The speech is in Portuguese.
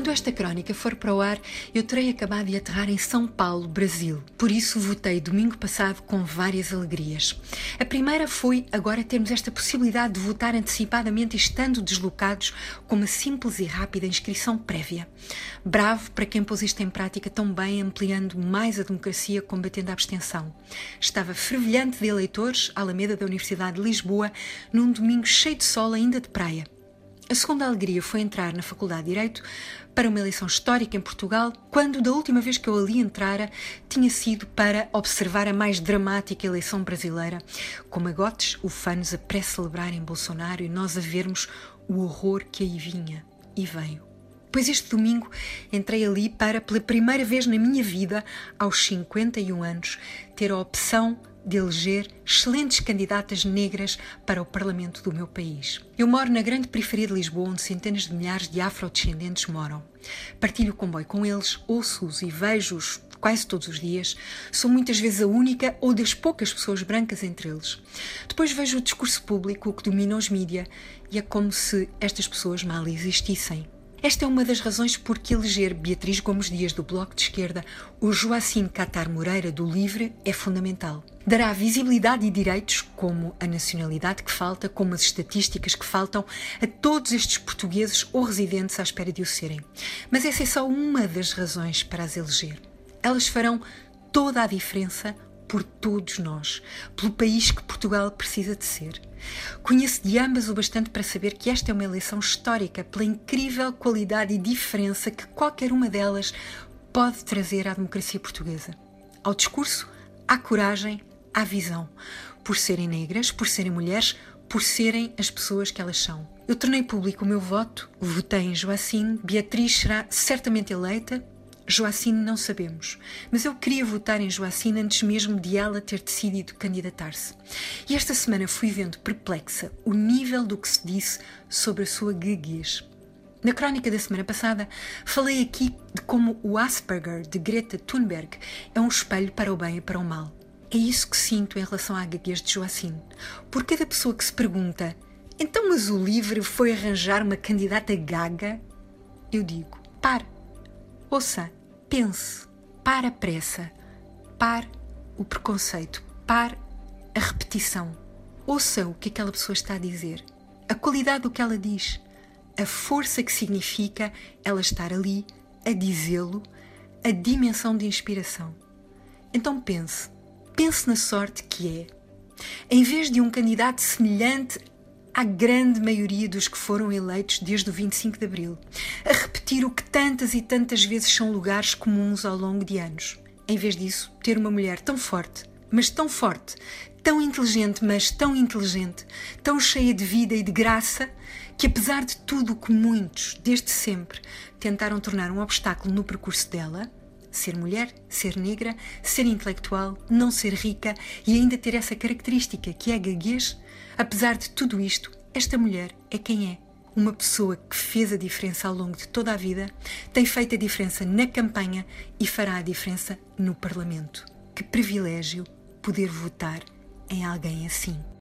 Quando esta crónica for para o ar, eu terei acabado de aterrar em São Paulo, Brasil. Por isso votei domingo passado com várias alegrias. A primeira foi agora termos esta possibilidade de votar antecipadamente estando deslocados com uma simples e rápida inscrição prévia. Bravo para quem pôs isto em prática tão bem, ampliando mais a democracia, combatendo a abstenção. Estava fervilhante de eleitores Alameda da Universidade de Lisboa num domingo cheio de sol ainda de praia. A segunda alegria foi entrar na Faculdade de Direito para uma eleição histórica em Portugal, quando da última vez que eu ali entrara tinha sido para observar a mais dramática eleição brasileira, com magotes ufanos a pré-celebrarem Bolsonaro e nós a vermos o horror que aí vinha e veio. Pois este domingo entrei ali para, pela primeira vez na minha vida, aos 51 anos, ter a opção de eleger excelentes candidatas negras para o Parlamento do meu país. Eu moro na grande periferia de Lisboa, onde centenas de milhares de afrodescendentes moram. Partilho o comboio com eles, ouço-os e vejo-os quase todos os dias. Sou muitas vezes a única ou das poucas pessoas brancas entre eles. Depois vejo o discurso público que domina os mídia e é como se estas pessoas mal existissem. Esta é uma das razões por que eleger Beatriz Gomes Dias do Bloco de Esquerda ou Joacim Catar Moreira do Livre é fundamental. Dará visibilidade e direitos, como a nacionalidade que falta, como as estatísticas que faltam, a todos estes portugueses ou residentes à espera de o serem. Mas essa é só uma das razões para as eleger. Elas farão toda a diferença por todos nós, pelo país que Portugal precisa de ser. Conheço de ambas o bastante para saber que esta é uma eleição histórica pela incrível qualidade e diferença que qualquer uma delas pode trazer à democracia portuguesa. Ao discurso, à coragem, à visão. Por serem negras, por serem mulheres, por serem as pessoas que elas são. Eu tornei público o meu voto, votei em Joacine, Beatriz será certamente eleita Joacine não sabemos, mas eu queria votar em Joacine antes mesmo de ela ter decidido candidatar-se. E esta semana fui vendo perplexa o nível do que se disse sobre a sua gaguez. Na crónica da semana passada, falei aqui de como o Asperger de Greta Thunberg é um espelho para o bem e para o mal. É isso que sinto em relação à gaguez de Joacine. Por cada pessoa que se pergunta então, mas o LIVRE foi arranjar uma candidata gaga? Eu digo, pare, ouça, pense, pare a pressa, pare o preconceito, pare a repetição. Ouça o que aquela pessoa está a dizer, a qualidade do que ela diz, a força que significa ela estar ali a dizê-lo, a dimensão de inspiração. Então pense, pense na sorte que é. Em vez de um candidato semelhante à grande maioria dos que foram eleitos desde o 25 de Abril, a repetir o que tantas e tantas vezes são lugares comuns ao longo de anos. Em vez disso, ter uma mulher tão forte, mas tão forte, tão inteligente, mas tão inteligente, tão cheia de vida e de graça, que apesar de tudo o que muitos, desde sempre, tentaram tornar um obstáculo no percurso dela, ser mulher, ser negra, ser intelectual, não ser rica e ainda ter essa característica que é gaguez, apesar de tudo isto, esta mulher é quem é. Uma pessoa que fez a diferença ao longo de toda a vida, tem feito a diferença na campanha e fará a diferença no Parlamento. Que privilégio poder votar em alguém assim.